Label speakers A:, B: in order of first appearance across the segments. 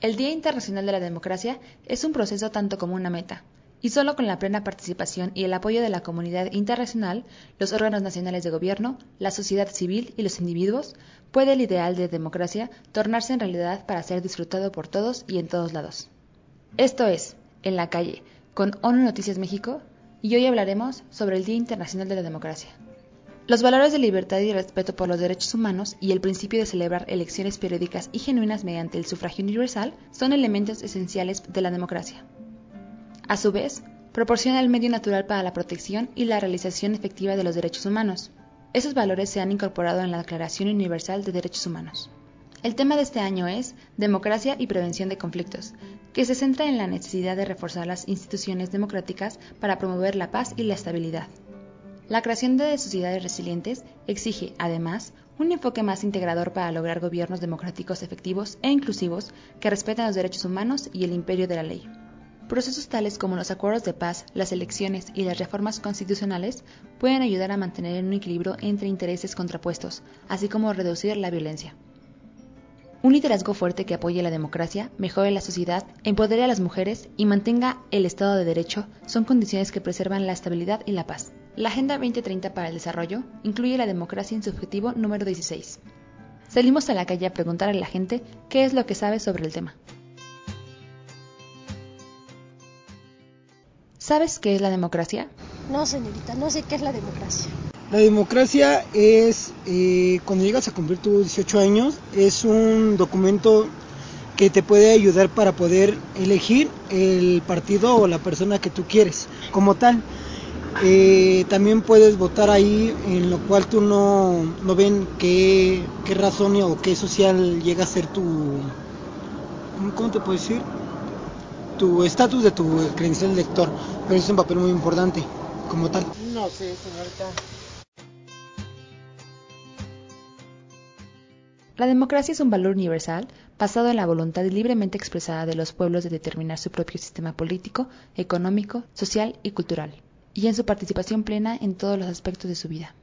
A: El Día Internacional de la Democracia es un proceso tanto como una meta, y solo con la plena participación y el apoyo de la comunidad internacional, los órganos nacionales de gobierno, la sociedad civil y los individuos, puede el ideal de democracia tornarse en realidad para ser disfrutado por todos y en todos lados. Esto es, En la calle, con ONU Noticias México, y hoy hablaremos sobre el Día Internacional de la Democracia. Los valores de libertad y respeto por los derechos humanos y el principio de celebrar elecciones periódicas y genuinas mediante el sufragio universal son elementos esenciales de la democracia. A su vez, proporciona el medio natural para la protección y la realización efectiva de los derechos humanos. Esos valores se han incorporado en la Declaración Universal de Derechos Humanos. El tema de este año es Democracia y Prevención de Conflictos, que se centra en la necesidad de reforzar las instituciones democráticas para promover la paz y la estabilidad. La creación de sociedades resilientes exige, además, un enfoque más integrador para lograr gobiernos democráticos efectivos e inclusivos que respetan los derechos humanos y el imperio de la ley. Procesos tales como los acuerdos de paz, las elecciones y las reformas constitucionales pueden ayudar a mantener un equilibrio entre intereses contrapuestos, así como reducir la violencia. Un liderazgo fuerte que apoye la democracia, mejore la sociedad, empodere a las mujeres y mantenga el Estado de Derecho son condiciones que preservan la estabilidad y la paz. La Agenda 2030 para el Desarrollo incluye la democracia en su objetivo número 16. Salimos a la calle a preguntar a la gente qué es lo que sabe sobre el tema. ¿Sabes qué es la democracia?
B: No, señorita, no sé qué es la democracia.
C: La democracia es, eh, cuando llegas a cumplir tus 18 años, es un documento que te puede ayudar para poder elegir el partido o la persona que tú quieres como tal. Eh, también puedes votar ahí en lo cual tú no, no ven qué, qué razón o qué social llega a ser tu, ¿cómo te puedo decir? Tu estatus de tu credencial de lector, pero es un papel muy importante como tal.
D: No sé, señorita.
A: La democracia es un valor universal basado en la voluntad libremente expresada de los pueblos de determinar su propio sistema político, económico, social y cultural y en su participación plena en todos los aspectos de su vida.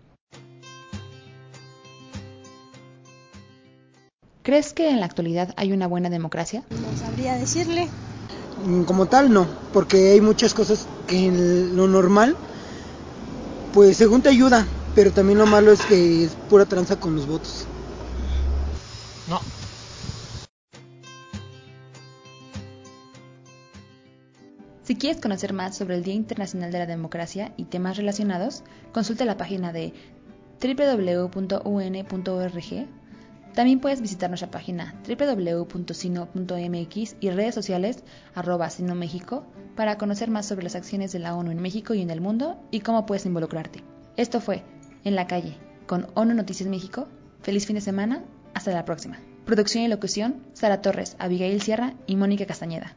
A: ¿Crees que en la actualidad hay una buena democracia?
B: No sabría decirle.
C: Mm, como tal, no, porque hay muchas cosas que en lo normal, pues según te ayuda, pero también lo malo es que es pura tranza con los votos.
D: No,
A: Si quieres conocer más sobre el Día Internacional de la Democracia y temas relacionados, consulta la página de www.un.org. También puedes visitar nuestra página www.sino.mx y redes sociales arroba Sino México para conocer más sobre las acciones de la ONU en México y en el mundo y cómo puedes involucrarte. Esto fue En la calle con ONU Noticias México. Feliz fin de semana. Hasta la próxima. Producción y locución, Sara Torres, Abigail Sierra y Mónica Castañeda.